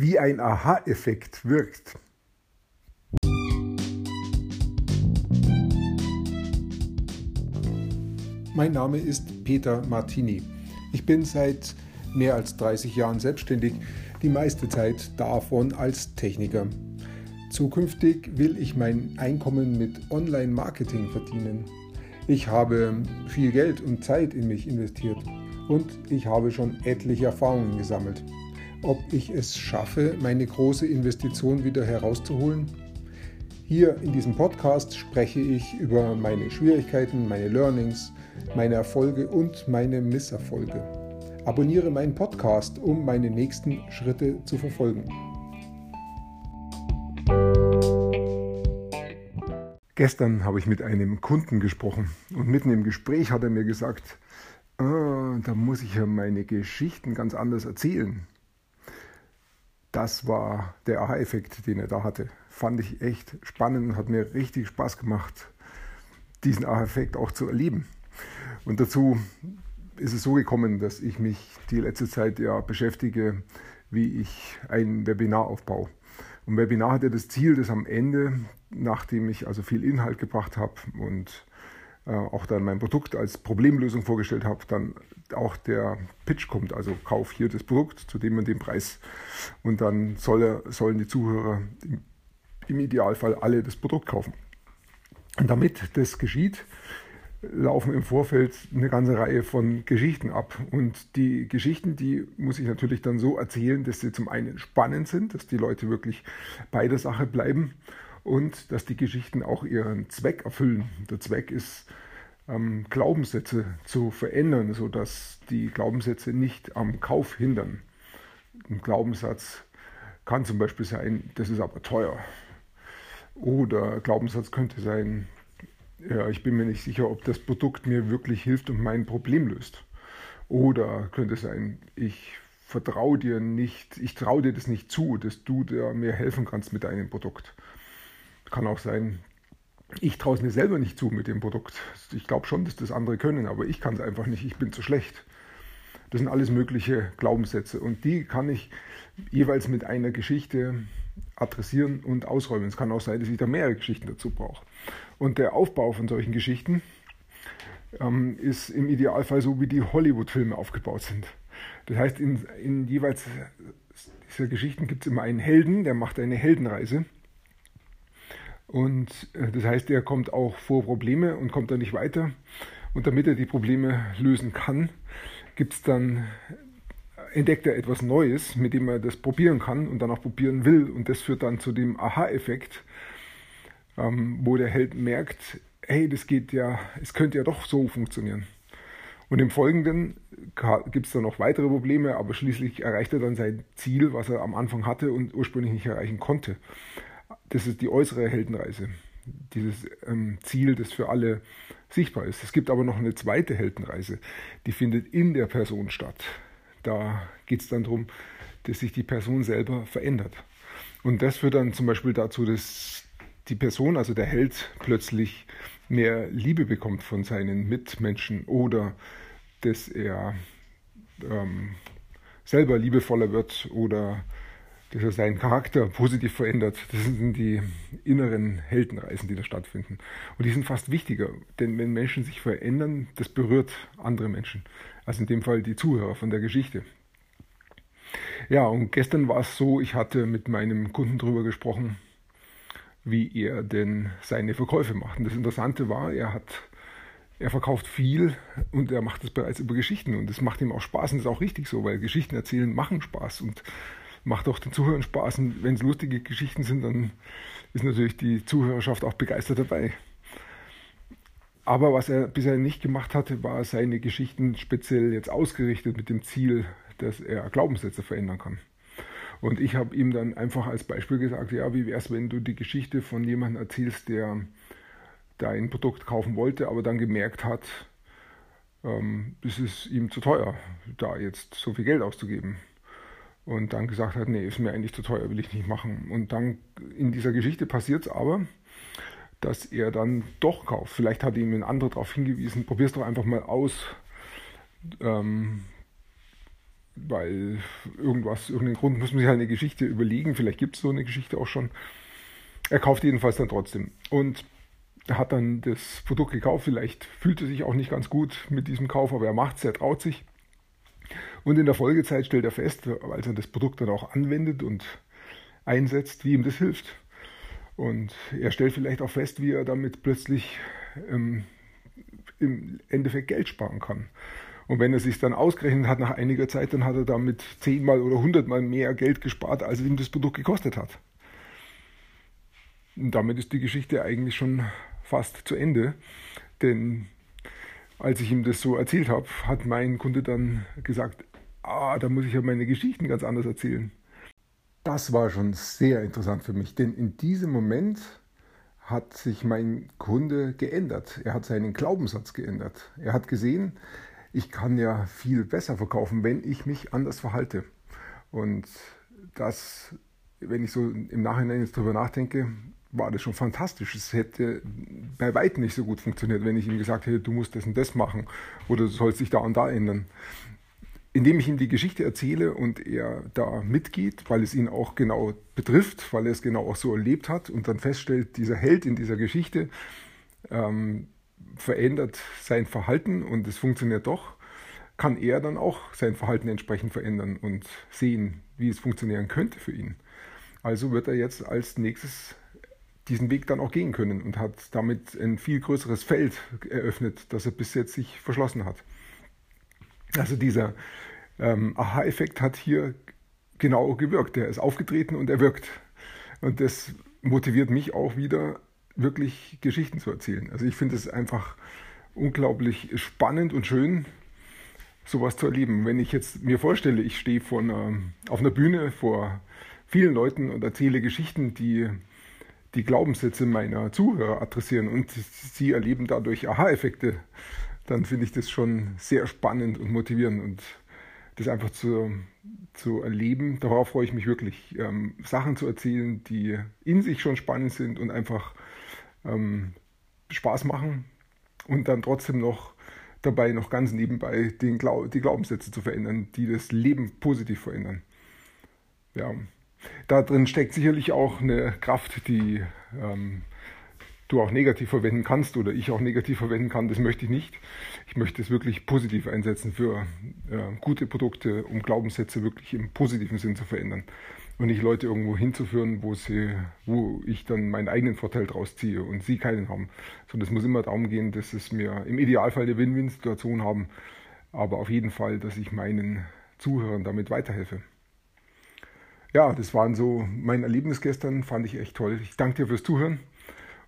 wie ein Aha-Effekt wirkt. Mein Name ist Peter Martini. Ich bin seit mehr als 30 Jahren selbstständig, die meiste Zeit davon als Techniker. Zukünftig will ich mein Einkommen mit Online-Marketing verdienen. Ich habe viel Geld und Zeit in mich investiert und ich habe schon etliche Erfahrungen gesammelt. Ob ich es schaffe, meine große Investition wieder herauszuholen? Hier in diesem Podcast spreche ich über meine Schwierigkeiten, meine Learnings, meine Erfolge und meine Misserfolge. Abonniere meinen Podcast, um meine nächsten Schritte zu verfolgen. Gestern habe ich mit einem Kunden gesprochen und mitten im Gespräch hat er mir gesagt, ah, da muss ich ja meine Geschichten ganz anders erzählen. Das war der Aha-Effekt, den er da hatte. Fand ich echt spannend und hat mir richtig Spaß gemacht, diesen Aha-Effekt auch zu erleben. Und dazu ist es so gekommen, dass ich mich die letzte Zeit ja beschäftige, wie ich ein Webinar aufbaue. Und Webinar hat ja das Ziel, dass am Ende nachdem ich also viel Inhalt gebracht habe und auch dann mein Produkt als Problemlösung vorgestellt habe, dann auch der Pitch kommt, also kauf hier das Produkt zu dem und dem Preis. Und dann soll sollen die Zuhörer im, im Idealfall alle das Produkt kaufen. Und damit das geschieht, laufen im Vorfeld eine ganze Reihe von Geschichten ab. Und die Geschichten, die muss ich natürlich dann so erzählen, dass sie zum einen spannend sind, dass die Leute wirklich bei der Sache bleiben und dass die Geschichten auch ihren Zweck erfüllen. Der Zweck ist, ähm, Glaubenssätze zu verändern, sodass die Glaubenssätze nicht am Kauf hindern. Ein Glaubenssatz kann zum Beispiel sein, das ist aber teuer. Oder Glaubenssatz könnte sein, ja, ich bin mir nicht sicher, ob das Produkt mir wirklich hilft und mein Problem löst. Oder könnte sein, ich vertraue dir nicht, ich traue dir das nicht zu, dass du mir helfen kannst mit deinem Produkt. Kann auch sein, ich traue es mir selber nicht zu mit dem Produkt. Ich glaube schon, dass das andere können, aber ich kann es einfach nicht. Ich bin zu schlecht. Das sind alles mögliche Glaubenssätze und die kann ich jeweils mit einer Geschichte adressieren und ausräumen. Es kann auch sein, dass ich da mehrere Geschichten dazu brauche. Und der Aufbau von solchen Geschichten ähm, ist im Idealfall so, wie die Hollywood-Filme aufgebaut sind. Das heißt, in, in jeweils dieser Geschichten gibt es immer einen Helden, der macht eine Heldenreise und äh, das heißt, er kommt auch vor Probleme und kommt dann nicht weiter. Und damit er die Probleme lösen kann, gibt's dann, entdeckt er etwas Neues, mit dem er das probieren kann und dann auch probieren will. Und das führt dann zu dem Aha-Effekt, ähm, wo der Held merkt, hey, das geht ja, es könnte ja doch so funktionieren. Und im Folgenden gibt es dann noch weitere Probleme, aber schließlich erreicht er dann sein Ziel, was er am Anfang hatte und ursprünglich nicht erreichen konnte das ist die äußere Heldenreise, dieses ähm, Ziel, das für alle sichtbar ist. Es gibt aber noch eine zweite Heldenreise, die findet in der Person statt. Da geht es dann darum, dass sich die Person selber verändert. Und das führt dann zum Beispiel dazu, dass die Person, also der Held, plötzlich mehr Liebe bekommt von seinen Mitmenschen oder dass er ähm, selber liebevoller wird oder dass er seinen Charakter positiv verändert. Das sind die inneren Heldenreisen, die da stattfinden. Und die sind fast wichtiger, denn wenn Menschen sich verändern, das berührt andere Menschen. Also in dem Fall die Zuhörer von der Geschichte. Ja, und gestern war es so, ich hatte mit meinem Kunden darüber gesprochen, wie er denn seine Verkäufe macht. Und das Interessante war, er hat er verkauft viel und er macht es bereits über Geschichten und es macht ihm auch Spaß und das ist auch richtig so, weil Geschichten erzählen machen Spaß und macht auch den Zuhörern Spaß. Und wenn es lustige Geschichten sind, dann ist natürlich die Zuhörerschaft auch begeistert dabei. Aber was er bisher nicht gemacht hatte, war seine Geschichten speziell jetzt ausgerichtet mit dem Ziel, dass er Glaubenssätze verändern kann. Und ich habe ihm dann einfach als Beispiel gesagt, ja, wie wäre es, wenn du die Geschichte von jemandem erzählst, der dein Produkt kaufen wollte, aber dann gemerkt hat, ähm, es ist ihm zu teuer, da jetzt so viel Geld auszugeben und dann gesagt hat, nee, ist mir eigentlich zu teuer, will ich nicht machen. Und dann in dieser Geschichte passiert es aber, dass er dann doch kauft. Vielleicht hat ihm ein anderer darauf hingewiesen, probier es doch einfach mal aus. Ähm, weil irgendwas, irgendeinen Grund muss man sich halt eine Geschichte überlegen. Vielleicht gibt es so eine Geschichte auch schon. Er kauft jedenfalls dann trotzdem. Und hat dann das Produkt gekauft. Vielleicht fühlt er sich auch nicht ganz gut mit diesem Kauf, aber er macht es, er traut sich. Und in der Folgezeit stellt er fest, als er das Produkt dann auch anwendet und einsetzt, wie ihm das hilft. Und er stellt vielleicht auch fest, wie er damit plötzlich ähm, im Endeffekt Geld sparen kann. Und wenn er sich dann ausgerechnet hat nach einiger Zeit, dann hat er damit zehnmal oder hundertmal mehr Geld gespart, als ihm das Produkt gekostet hat. Und damit ist die Geschichte eigentlich schon fast zu Ende. Denn als ich ihm das so erzählt habe, hat mein Kunde dann gesagt, ah, da muss ich ja meine Geschichten ganz anders erzählen. Das war schon sehr interessant für mich, denn in diesem Moment hat sich mein Kunde geändert. Er hat seinen Glaubenssatz geändert. Er hat gesehen, ich kann ja viel besser verkaufen, wenn ich mich anders verhalte. Und das, wenn ich so im Nachhinein jetzt drüber nachdenke, war das schon fantastisch. Es hätte bei weitem nicht so gut funktioniert, wenn ich ihm gesagt hätte, du musst das und das machen oder du sollst dich da und da ändern. Indem ich ihm die Geschichte erzähle und er da mitgeht, weil es ihn auch genau betrifft, weil er es genau auch so erlebt hat und dann feststellt, dieser Held in dieser Geschichte ähm, verändert sein Verhalten und es funktioniert doch, kann er dann auch sein Verhalten entsprechend verändern und sehen, wie es funktionieren könnte für ihn. Also wird er jetzt als nächstes diesen Weg dann auch gehen können und hat damit ein viel größeres Feld eröffnet, das er bis jetzt sich verschlossen hat. Also dieser ähm, Aha-Effekt hat hier genau gewirkt. Er ist aufgetreten und er wirkt. Und das motiviert mich auch wieder, wirklich Geschichten zu erzählen. Also ich finde es einfach unglaublich spannend und schön, sowas zu erleben. Wenn ich jetzt mir vorstelle, ich stehe vor einer, auf einer Bühne vor vielen Leuten und erzähle Geschichten, die die Glaubenssätze meiner Zuhörer adressieren und sie erleben dadurch Aha-Effekte, dann finde ich das schon sehr spannend und motivierend und das einfach zu, zu erleben. Darauf freue ich mich wirklich, ähm, Sachen zu erzählen, die in sich schon spannend sind und einfach ähm, Spaß machen und dann trotzdem noch dabei noch ganz nebenbei den Glau die Glaubenssätze zu verändern, die das Leben positiv verändern. Ja, da drin steckt sicherlich auch eine Kraft, die ähm, du auch negativ verwenden kannst oder ich auch negativ verwenden kann. Das möchte ich nicht. Ich möchte es wirklich positiv einsetzen für äh, gute Produkte, um Glaubenssätze wirklich im positiven Sinn zu verändern und nicht Leute irgendwo hinzuführen, wo, sie, wo ich dann meinen eigenen Vorteil draus ziehe und sie keinen haben. Sondern es muss immer darum gehen, dass es mir im Idealfall eine Win-Win-Situation haben, aber auf jeden Fall, dass ich meinen Zuhörern damit weiterhelfe ja, das waren so mein Erlebnis gestern, fand ich echt toll. Ich danke dir fürs Zuhören